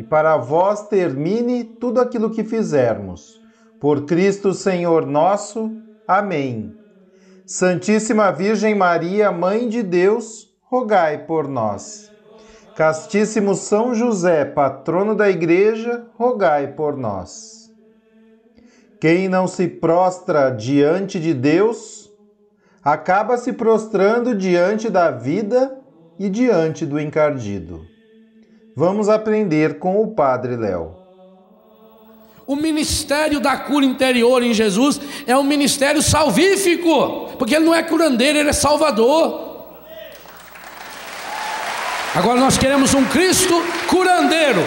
e para vós termine tudo aquilo que fizermos. Por Cristo Senhor nosso. Amém. Santíssima Virgem Maria, Mãe de Deus, rogai por nós. Castíssimo São José, patrono da Igreja, rogai por nós. Quem não se prostra diante de Deus, acaba se prostrando diante da vida e diante do encardido. Vamos aprender com o Padre Léo. O ministério da cura interior em Jesus é um ministério salvífico, porque ele não é curandeiro, ele é salvador. Agora nós queremos um Cristo curandeiro,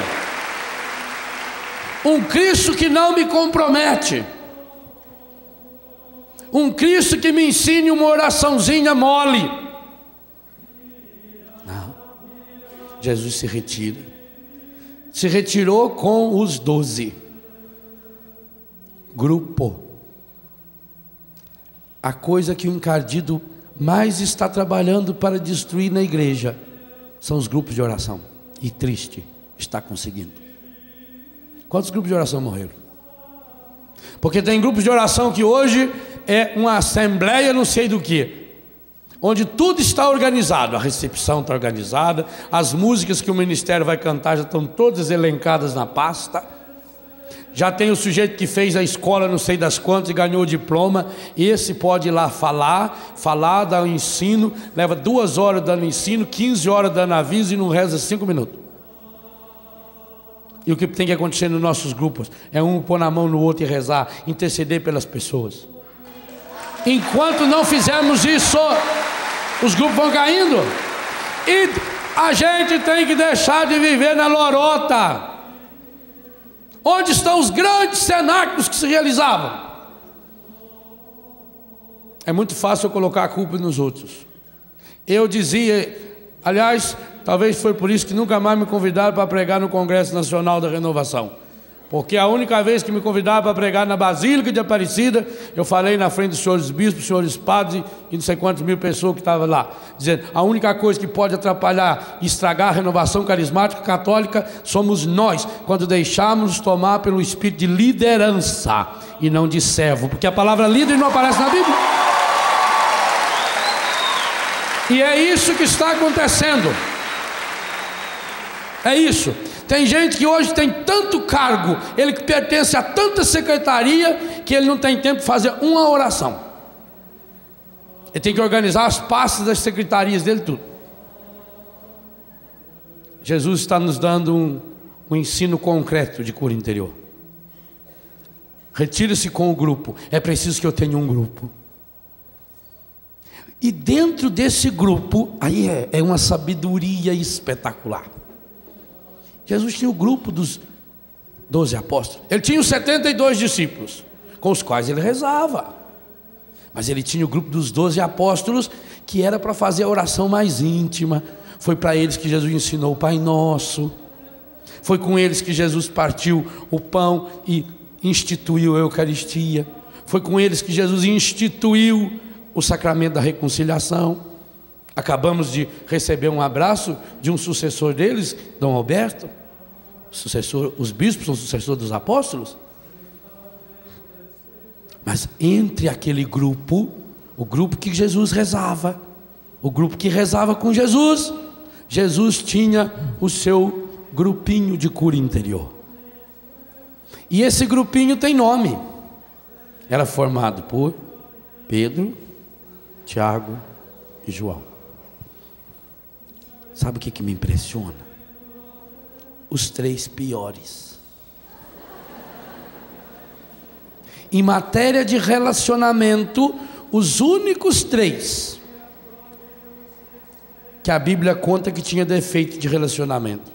um Cristo que não me compromete, um Cristo que me ensine uma oraçãozinha mole. Jesus se retira. Se retirou com os doze. Grupo. A coisa que o encardido mais está trabalhando para destruir na igreja são os grupos de oração. E triste, está conseguindo. Quantos grupos de oração morreram? Porque tem grupos de oração que hoje é uma assembleia, não sei do que onde tudo está organizado, a recepção está organizada, as músicas que o ministério vai cantar já estão todas elencadas na pasta. Já tem o sujeito que fez a escola, não sei das quantas, e ganhou o diploma. Esse pode ir lá falar, falar, dar o ensino, leva duas horas dando ensino, 15 horas dando aviso e não reza cinco minutos. E o que tem que acontecer nos nossos grupos é um pôr na mão no outro e rezar, interceder pelas pessoas. Enquanto não fizermos isso, os grupos vão caindo. E a gente tem que deixar de viver na lorota. Onde estão os grandes cenáculos que se realizavam? É muito fácil eu colocar a culpa nos outros. Eu dizia, aliás, talvez foi por isso que nunca mais me convidaram para pregar no Congresso Nacional da Renovação. Porque a única vez que me convidaram para pregar na Basílica de Aparecida, eu falei na frente dos senhores bispos, senhores padres e não sei quantas mil pessoas que estavam lá, dizendo: a única coisa que pode atrapalhar estragar a renovação carismática católica somos nós, quando deixarmos tomar pelo espírito de liderança e não de servo, porque a palavra líder não aparece na Bíblia. E é isso que está acontecendo. É isso. Tem gente que hoje tem tanto cargo, ele que pertence a tanta secretaria, que ele não tem tempo de fazer uma oração. Ele tem que organizar as pastas das secretarias dele tudo. Jesus está nos dando um, um ensino concreto de cura interior. Retire-se com o grupo. É preciso que eu tenha um grupo. E dentro desse grupo, aí é, é uma sabedoria espetacular. Jesus tinha o grupo dos doze apóstolos. Ele tinha os 72 discípulos, com os quais ele rezava. Mas ele tinha o grupo dos doze apóstolos, que era para fazer a oração mais íntima. Foi para eles que Jesus ensinou o Pai Nosso. Foi com eles que Jesus partiu o pão e instituiu a Eucaristia. Foi com eles que Jesus instituiu o sacramento da reconciliação. Acabamos de receber um abraço de um sucessor deles, Dom Alberto. Sucessor, os bispos são sucessores dos apóstolos. Mas entre aquele grupo, o grupo que Jesus rezava, o grupo que rezava com Jesus, Jesus tinha o seu grupinho de cura interior. E esse grupinho tem nome. era formado por Pedro, Tiago e João. Sabe o que, que me impressiona? Os três piores. Em matéria de relacionamento, os únicos três que a Bíblia conta que tinha defeito de relacionamento.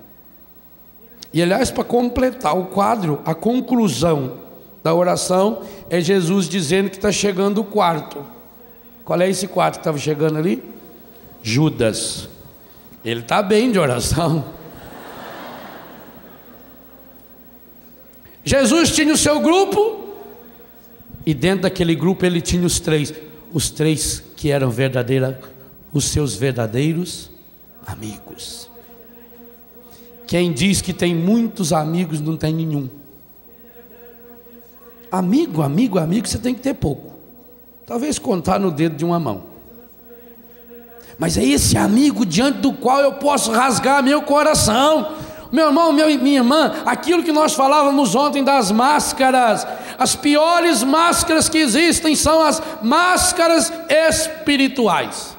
E aliás, para completar o quadro, a conclusão da oração é Jesus dizendo que está chegando o quarto. Qual é esse quarto que estava chegando ali? Judas. Ele está bem de oração. Jesus tinha o seu grupo, e dentro daquele grupo ele tinha os três, os três que eram verdadeiros, os seus verdadeiros amigos. Quem diz que tem muitos amigos não tem nenhum. Amigo, amigo, amigo, você tem que ter pouco. Talvez contar no dedo de uma mão. Mas é esse amigo diante do qual eu posso rasgar meu coração. Meu irmão, meu, minha irmã, aquilo que nós falávamos ontem das máscaras, as piores máscaras que existem são as máscaras espirituais,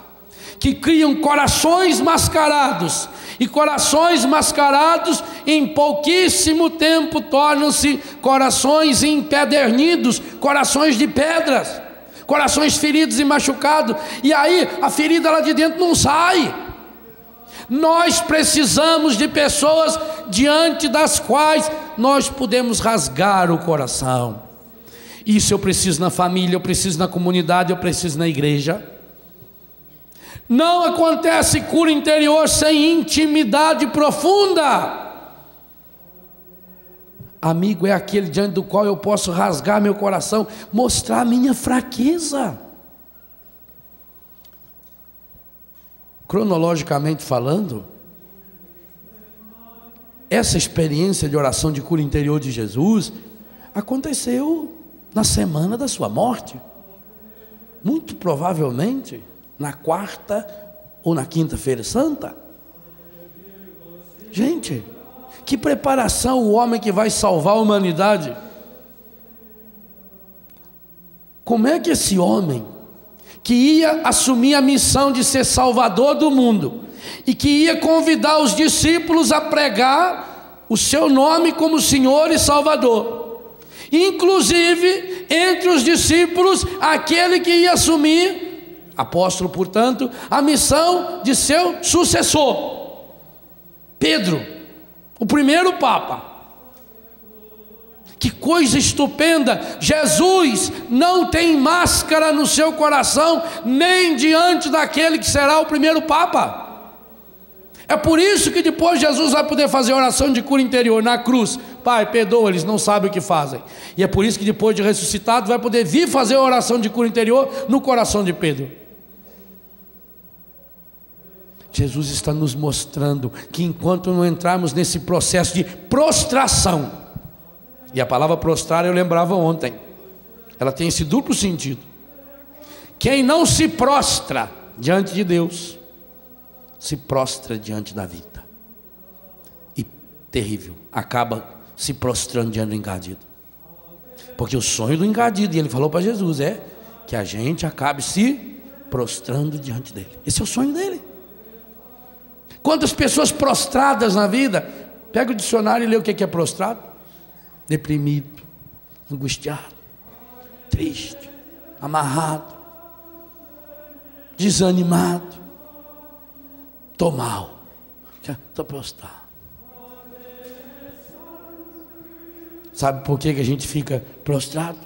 que criam corações mascarados, e corações mascarados em pouquíssimo tempo tornam-se corações empedernidos, corações de pedras, corações feridos e machucados, e aí a ferida lá de dentro não sai. Nós precisamos de pessoas diante das quais nós podemos rasgar o coração. Isso eu preciso na família, eu preciso na comunidade, eu preciso na igreja. Não acontece cura interior sem intimidade profunda. Amigo é aquele diante do qual eu posso rasgar meu coração, mostrar minha fraqueza. Cronologicamente falando, essa experiência de oração de cura interior de Jesus aconteceu na semana da sua morte. Muito provavelmente na quarta ou na quinta-feira santa. Gente, que preparação o homem que vai salvar a humanidade. Como é que esse homem, que ia assumir a missão de ser salvador do mundo, e que ia convidar os discípulos a pregar o seu nome como Senhor e Salvador, inclusive entre os discípulos, aquele que ia assumir apóstolo, portanto, a missão de seu sucessor, Pedro, o primeiro Papa. Que coisa estupenda! Jesus não tem máscara no seu coração, nem diante daquele que será o primeiro Papa. É por isso que depois Jesus vai poder fazer oração de cura interior na cruz. Pai, perdoa, eles não sabem o que fazem. E é por isso que depois de ressuscitado vai poder vir fazer oração de cura interior no coração de Pedro. Jesus está nos mostrando que enquanto não entrarmos nesse processo de prostração, e a palavra prostrar eu lembrava ontem, ela tem esse duplo sentido. Quem não se prostra diante de Deus, se prostra diante da vida. E terrível, acaba se prostrando diante do engadido. Porque o sonho do engadido, e ele falou para Jesus, é que a gente acabe se prostrando diante dele. Esse é o sonho dele. Quantas pessoas prostradas na vida? Pega o dicionário e lê o que é prostrado: deprimido, angustiado, triste, amarrado, desanimado, estou mal, estou prostrado. Sabe por que, que a gente fica prostrado?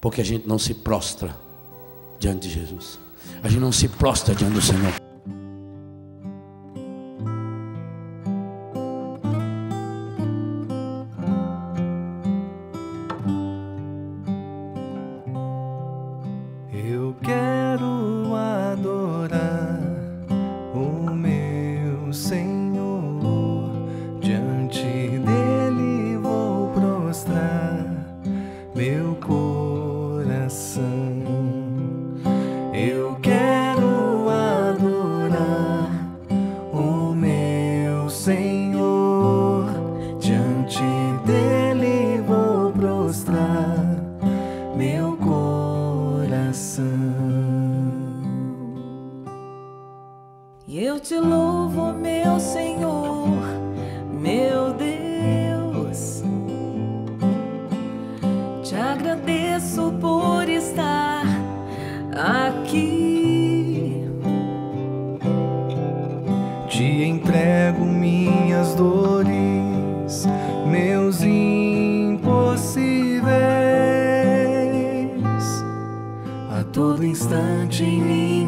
Porque a gente não se prostra diante de Jesus. A gente não se prostra diante do Senhor. Te entrego minhas dores, meus impossíveis. A todo instante em minha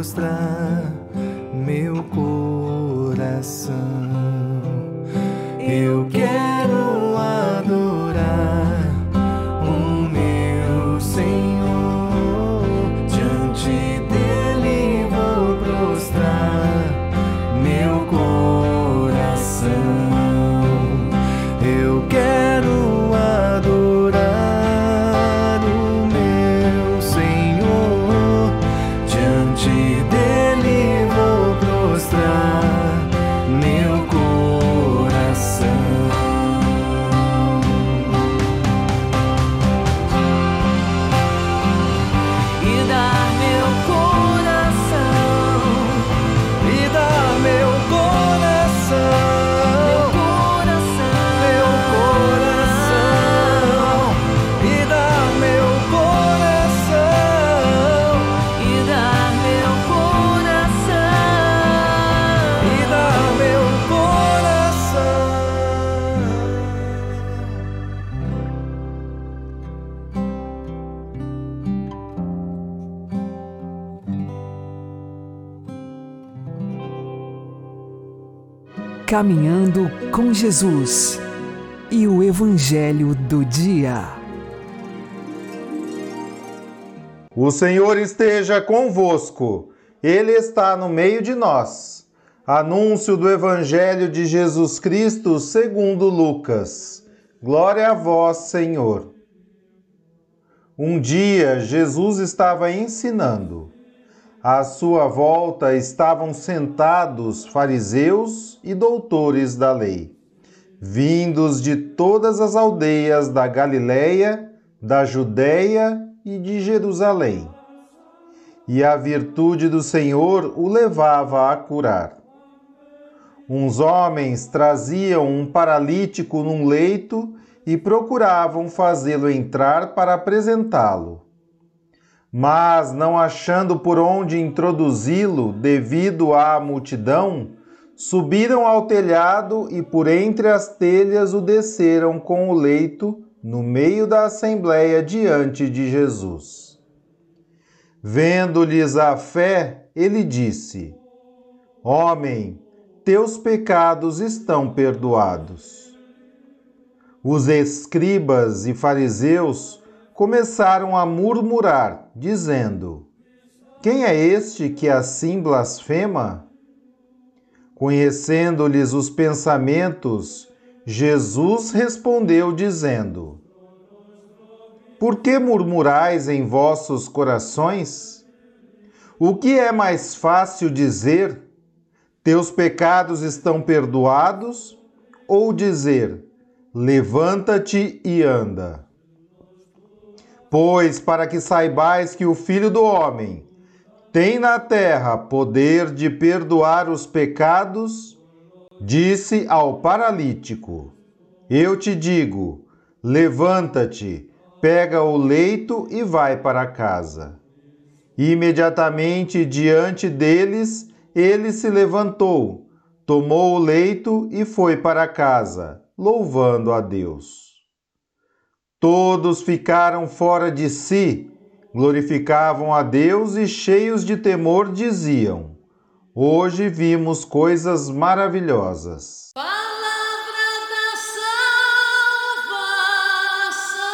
vou prostrar meu coração. Eu quero Caminhando com Jesus e o Evangelho do Dia. O Senhor esteja convosco, Ele está no meio de nós. Anúncio do Evangelho de Jesus Cristo segundo Lucas. Glória a vós, Senhor. Um dia Jesus estava ensinando. À sua volta estavam sentados fariseus e doutores da lei, vindos de todas as aldeias da Galiléia, da Judéia e de Jerusalém. E a virtude do Senhor o levava a curar. Uns homens traziam um paralítico num leito e procuravam fazê-lo entrar para apresentá-lo. Mas, não achando por onde introduzi-lo devido à multidão, subiram ao telhado e por entre as telhas o desceram com o leito no meio da assembleia diante de Jesus. Vendo-lhes a fé, ele disse: Homem, teus pecados estão perdoados. Os escribas e fariseus começaram a murmurar, dizendo: Quem é este que assim blasfema? Conhecendo-lhes os pensamentos, Jesus respondeu, dizendo: Por que murmurais em vossos corações? O que é mais fácil dizer: Teus pecados estão perdoados? Ou dizer: Levanta-te e anda? Pois, para que saibais que o Filho do Homem tem na terra poder de perdoar os pecados, disse ao paralítico: Eu te digo, levanta-te, pega o leito e vai para casa. Imediatamente diante deles, ele se levantou, tomou o leito e foi para casa, louvando a Deus. Todos ficaram fora de si, glorificavam a Deus e, cheios de temor, diziam: Hoje vimos coisas maravilhosas. Palavra da salvação.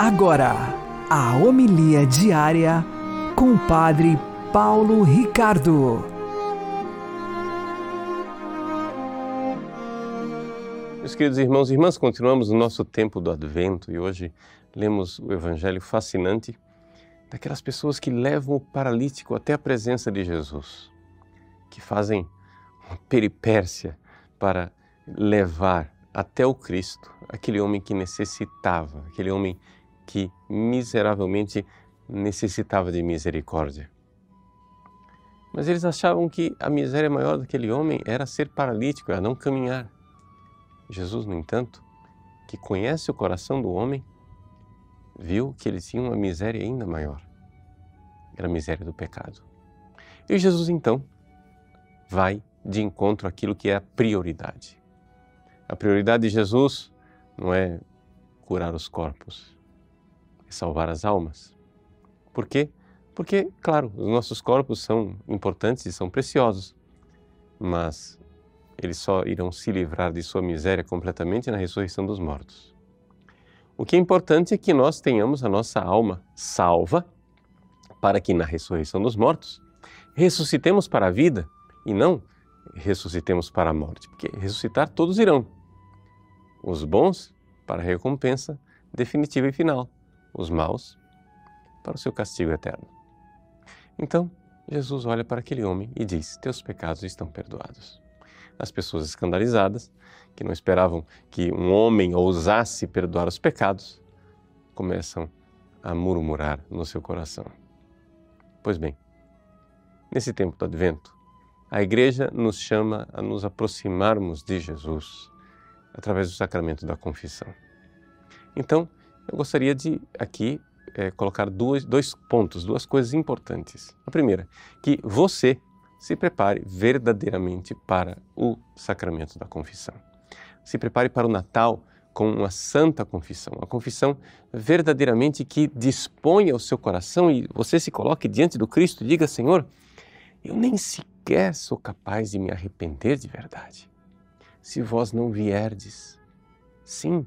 Agora, a homilia diária com o Padre Paulo Ricardo. Meus queridos irmãos e irmãs, continuamos no nosso tempo do Advento e hoje lemos o Evangelho fascinante daquelas pessoas que levam o paralítico até a presença de Jesus, que fazem uma peripécia para levar até o Cristo aquele homem que necessitava, aquele homem que miseravelmente necessitava de misericórdia. Mas eles achavam que a miséria maior daquele homem era ser paralítico, era não caminhar. Jesus, no entanto, que conhece o coração do homem, viu que ele tinha uma miséria ainda maior. Era a miséria do pecado. E Jesus, então, vai de encontro àquilo que é a prioridade. A prioridade de Jesus não é curar os corpos, é salvar as almas. Por quê? Porque, claro, os nossos corpos são importantes e são preciosos, mas eles só irão se livrar de sua miséria completamente na ressurreição dos mortos. O que é importante é que nós tenhamos a nossa alma salva, para que na ressurreição dos mortos ressuscitemos para a vida e não ressuscitemos para a morte, porque ressuscitar todos irão. Os bons para a recompensa definitiva e final, os maus para o seu castigo eterno. Então, Jesus olha para aquele homem e diz: Teus pecados estão perdoados. As pessoas escandalizadas, que não esperavam que um homem ousasse perdoar os pecados, começam a murmurar no seu coração. Pois bem, nesse tempo do advento, a igreja nos chama a nos aproximarmos de Jesus através do sacramento da confissão. Então, eu gostaria de aqui é, colocar dois, dois pontos, duas coisas importantes. A primeira, que você se prepare verdadeiramente para o sacramento da confissão. Se prepare para o Natal com uma santa confissão, uma confissão verdadeiramente que disponha o seu coração e você se coloque diante do Cristo e diga: Senhor, eu nem sequer sou capaz de me arrepender de verdade. Se vós não vierdes, sim,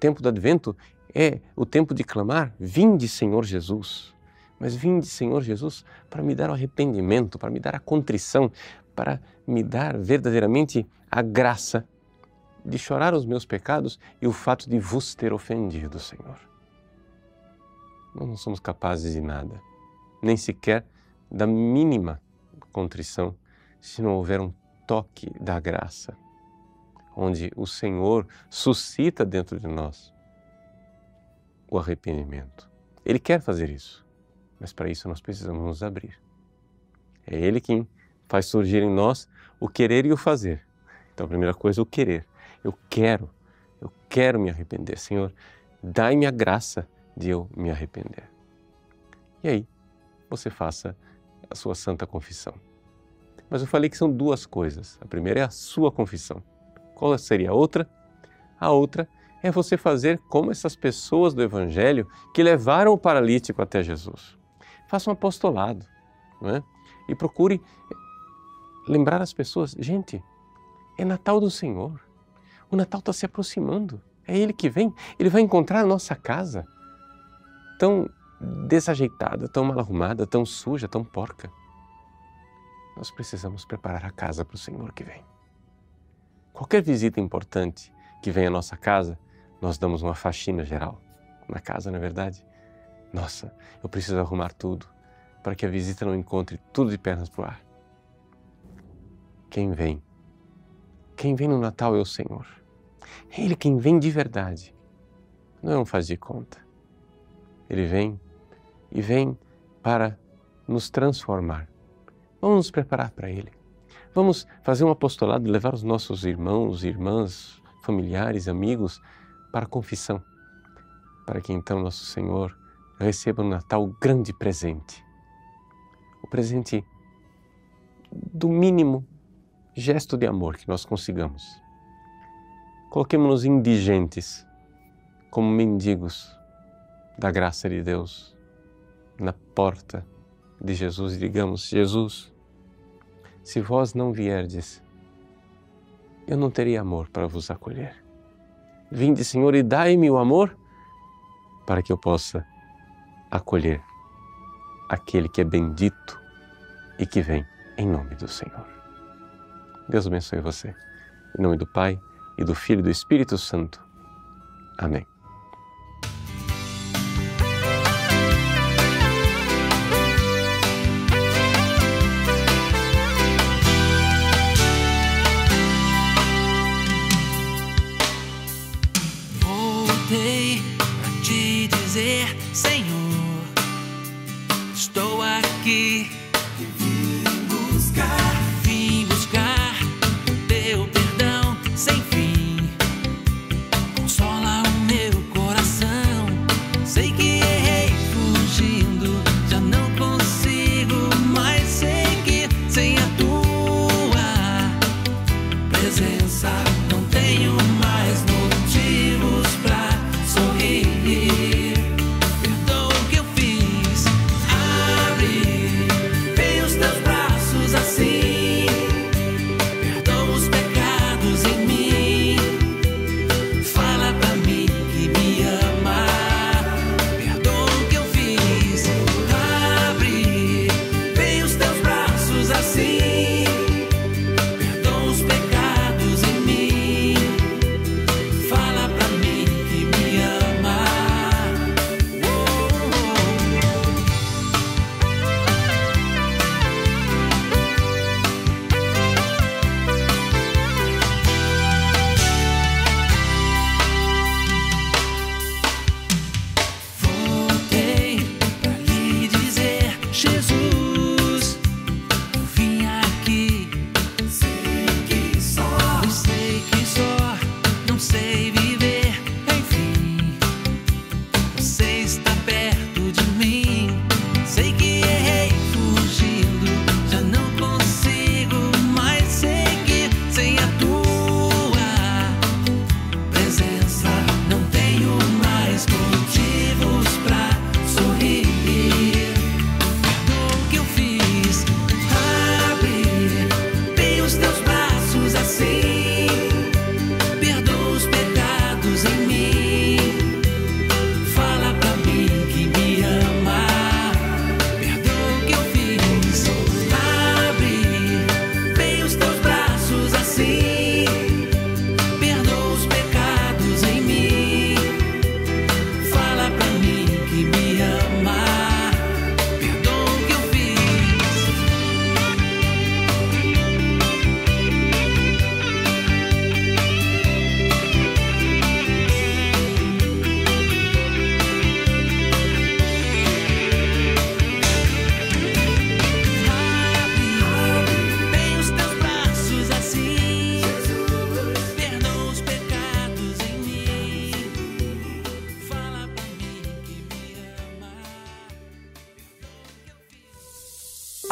tempo do advento é o tempo de clamar: Vinde, Senhor Jesus. Mas vinde, Senhor Jesus, para me dar o arrependimento, para me dar a contrição, para me dar verdadeiramente a graça de chorar os meus pecados e o fato de vos ter ofendido, Senhor. Nós não somos capazes de nada, nem sequer da mínima contrição, se não houver um toque da graça, onde o Senhor suscita dentro de nós o arrependimento. Ele quer fazer isso, mas para isso nós precisamos nos abrir. É Ele quem faz surgir em nós o querer e o fazer. Então, a primeira coisa, o querer. Eu quero, eu quero me arrepender. Senhor, dai-me a graça de eu me arrepender. E aí, você faça a sua santa confissão. Mas eu falei que são duas coisas. A primeira é a sua confissão. Qual seria a outra? A outra é você fazer como essas pessoas do Evangelho que levaram o paralítico até Jesus. Faça um apostolado é? e procure lembrar as pessoas: gente, é Natal do Senhor. O Natal está se aproximando. É Ele que vem. Ele vai encontrar a nossa casa tão desajeitada, tão mal arrumada, tão suja, tão porca. Nós precisamos preparar a casa para o Senhor que vem. Qualquer visita importante que vem à nossa casa, nós damos uma faxina geral na casa, não é verdade? Nossa, eu preciso arrumar tudo para que a visita não encontre tudo de pernas para o ar. Quem vem? Quem vem no Natal é o Senhor. É Ele quem vem de verdade. Não é um faz de conta. Ele vem e vem para nos transformar. Vamos nos preparar para Ele. Vamos fazer um apostolado, levar os nossos irmãos, irmãs, familiares, amigos para a confissão, para que então nosso Senhor receba no Natal o grande presente. O presente do mínimo gesto de amor que nós consigamos. Coloquemos-nos indigentes, como mendigos da graça de Deus, na porta de Jesus e digamos: Jesus, se vós não vierdes, eu não teria amor para vos acolher. Vinde, Senhor, e dai-me o amor para que eu possa acolher aquele que é bendito e que vem em nome do Senhor. Deus abençoe você. Em nome do Pai, e do Filho e do Espírito Santo. Amém.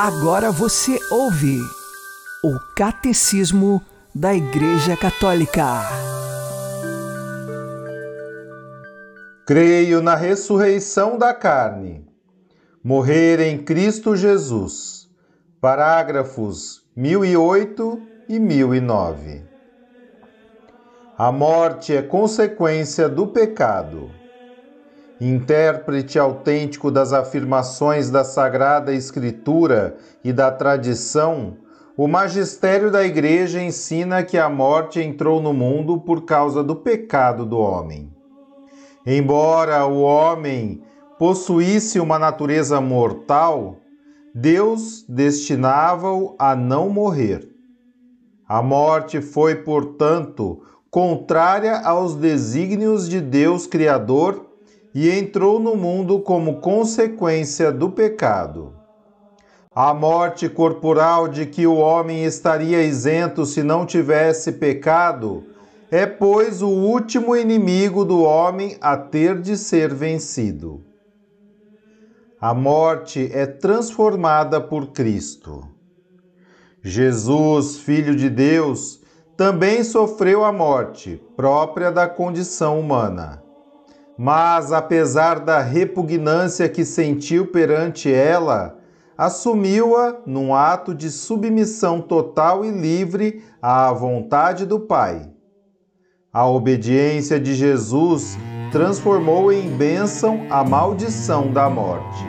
Agora você ouve o Catecismo da Igreja Católica. Creio na ressurreição da carne. Morrer em Cristo Jesus. Parágrafos 1008 e 1009. A morte é consequência do pecado. Intérprete autêntico das afirmações da Sagrada Escritura e da tradição, o magistério da Igreja ensina que a morte entrou no mundo por causa do pecado do homem. Embora o homem possuísse uma natureza mortal, Deus destinava-o a não morrer. A morte foi, portanto, contrária aos desígnios de Deus Criador e entrou no mundo como consequência do pecado. A morte corporal de que o homem estaria isento se não tivesse pecado é, pois, o último inimigo do homem a ter de ser vencido. A morte é transformada por Cristo. Jesus, Filho de Deus, também sofreu a morte própria da condição humana. Mas, apesar da repugnância que sentiu perante ela, assumiu-a num ato de submissão total e livre à vontade do Pai. A obediência de Jesus transformou em bênção a maldição da morte.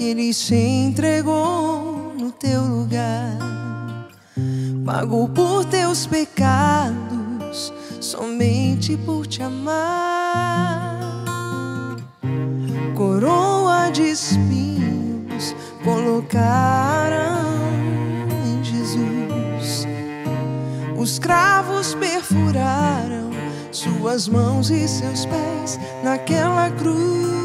Ele se entregou no teu lugar, pagou por teus pecados, somente por te amar. Coroa de espinhos colocaram em Jesus, os cravos perfuraram suas mãos e seus pés naquela cruz.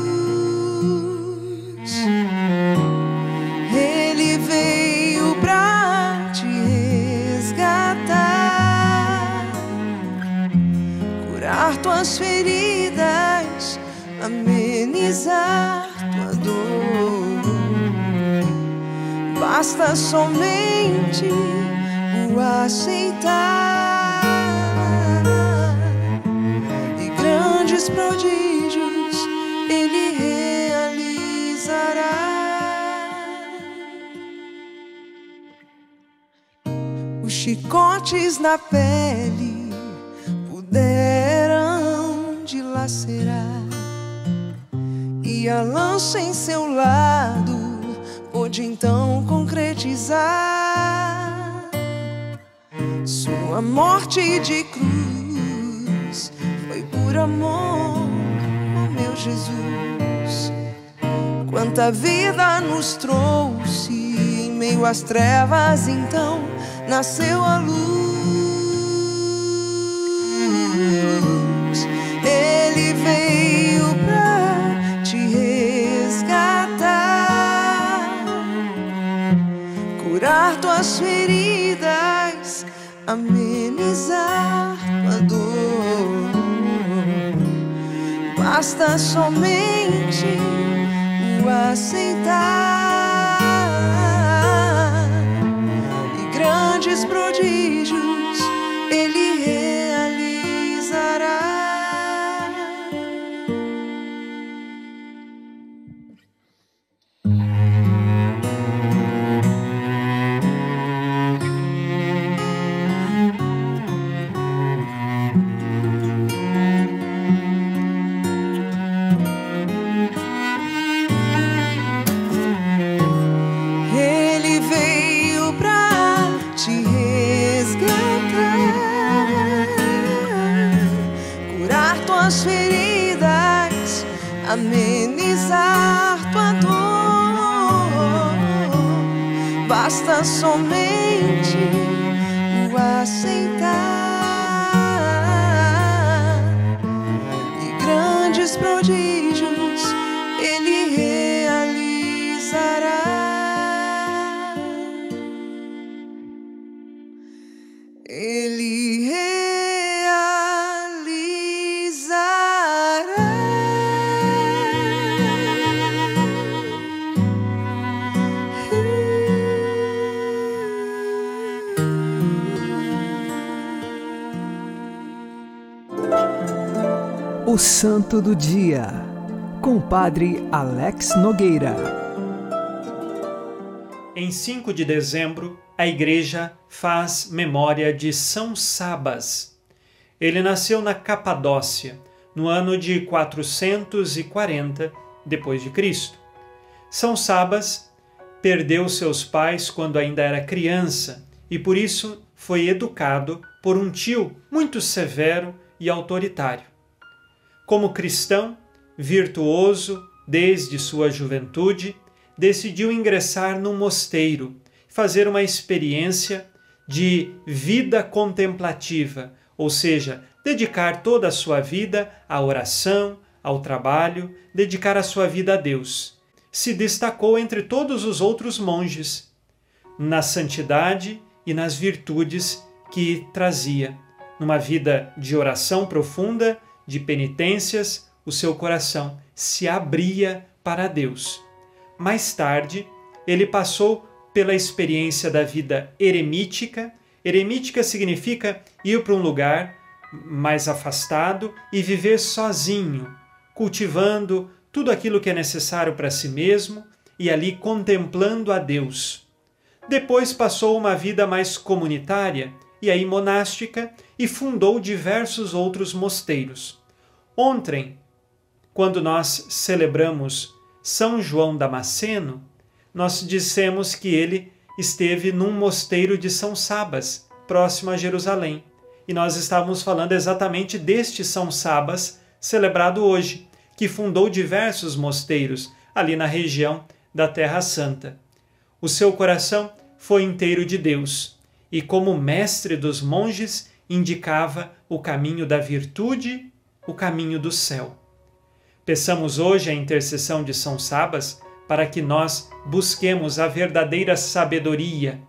Basta somente o aceitar. E grandes prodígios ele realizará. Os chicotes na pele puderam dilacerar, e a lança em seu lado pôde então concretizar sua morte de cruz. Foi por amor, oh meu Jesus. Quanta vida nos trouxe em meio às trevas, então nasceu a luz. Tuas feridas, amenizar tua dor. Basta somente o aceitar e grandes prodígios amenizar tua dor. Basta somente Santo do Dia, com o Padre Alex Nogueira. Em 5 de dezembro, a Igreja faz memória de São Sabas. Ele nasceu na Capadócia, no ano de 440 depois de Cristo. São Sabas perdeu seus pais quando ainda era criança e por isso foi educado por um tio muito severo e autoritário. Como cristão, virtuoso desde sua juventude, decidiu ingressar num mosteiro, fazer uma experiência de vida contemplativa, ou seja, dedicar toda a sua vida à oração, ao trabalho, dedicar a sua vida a Deus. Se destacou entre todos os outros monges na santidade e nas virtudes que trazia. Numa vida de oração profunda, de penitências, o seu coração se abria para Deus. Mais tarde, ele passou pela experiência da vida eremítica. Eremítica significa ir para um lugar mais afastado e viver sozinho, cultivando tudo aquilo que é necessário para si mesmo e ali contemplando a Deus. Depois passou uma vida mais comunitária e aí monástica e fundou diversos outros mosteiros. Ontem, quando nós celebramos São João Damasceno, nós dissemos que ele esteve num mosteiro de São Sabas, próximo a Jerusalém. E nós estávamos falando exatamente deste São Sabas, celebrado hoje, que fundou diversos mosteiros ali na região da Terra Santa. O seu coração foi inteiro de Deus e, como mestre dos monges, indicava o caminho da virtude, o caminho do céu. Peçamos hoje a intercessão de São Sabas para que nós busquemos a verdadeira sabedoria,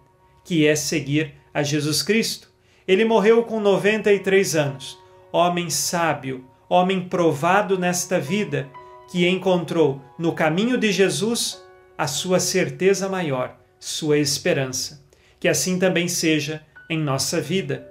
que é seguir a Jesus Cristo. Ele morreu com 93 anos, homem sábio, homem provado nesta vida, que encontrou no caminho de Jesus a sua certeza maior, sua esperança. Que assim também seja em nossa vida.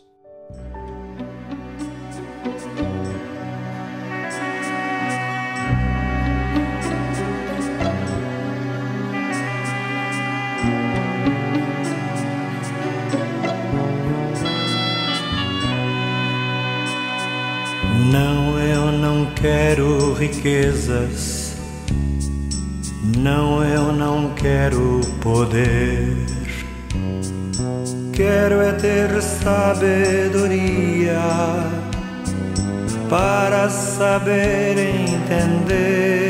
Não, eu não quero riquezas. Não, eu não quero poder. Quero é ter sabedoria para saber entender.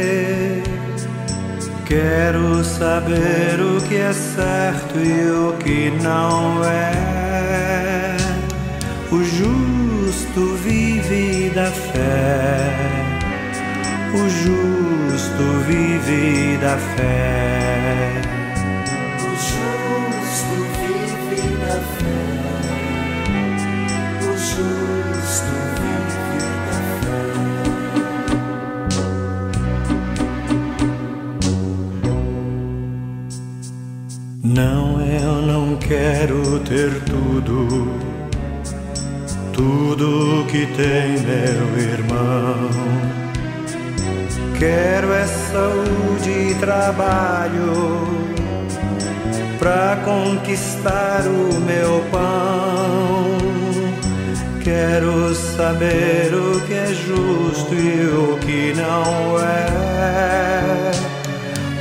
Quero saber o que é certo e o que não é. O justo da fé. O justo vive da fé. O justo vive da fé. O justo vive da Não, eu não quero ter tudo, tudo que tem meu irmão. Quero é saúde e trabalho pra conquistar o meu pão. Quero saber o que é justo e o que não é.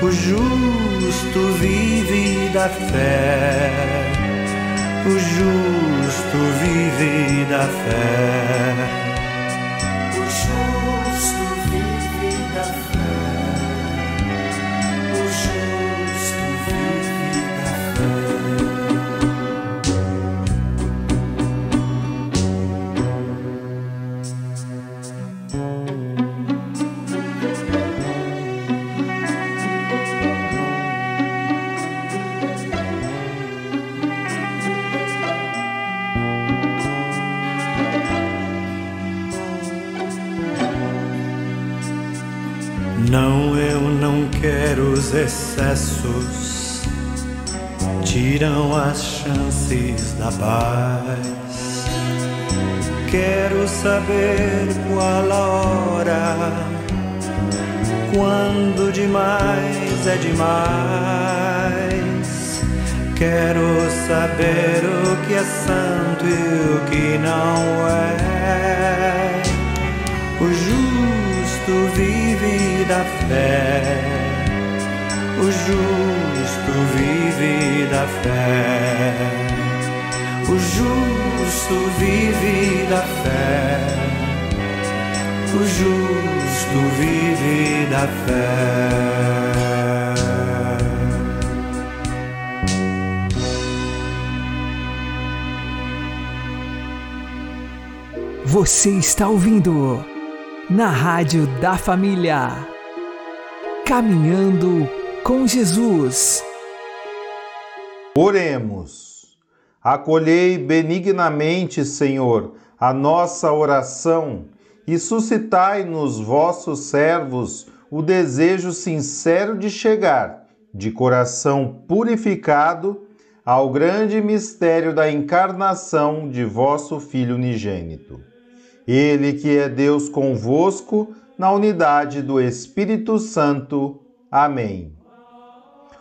O justo vive da fé. O justo vive da fé. Tiram as chances da paz. Quero saber qual a hora, quando demais é demais. Quero saber o que é santo e o que não é. O justo vive da fé. O justo vive da fé. O justo vive da fé. O justo vive da fé. Você está ouvindo na Rádio da Família. Caminhando com Jesus. Oremos. Acolhei benignamente, Senhor, a nossa oração e suscitai nos vossos servos o desejo sincero de chegar, de coração purificado, ao grande mistério da encarnação de vosso Filho unigênito. Ele que é Deus convosco, na unidade do Espírito Santo. Amém.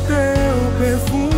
Teu perfume,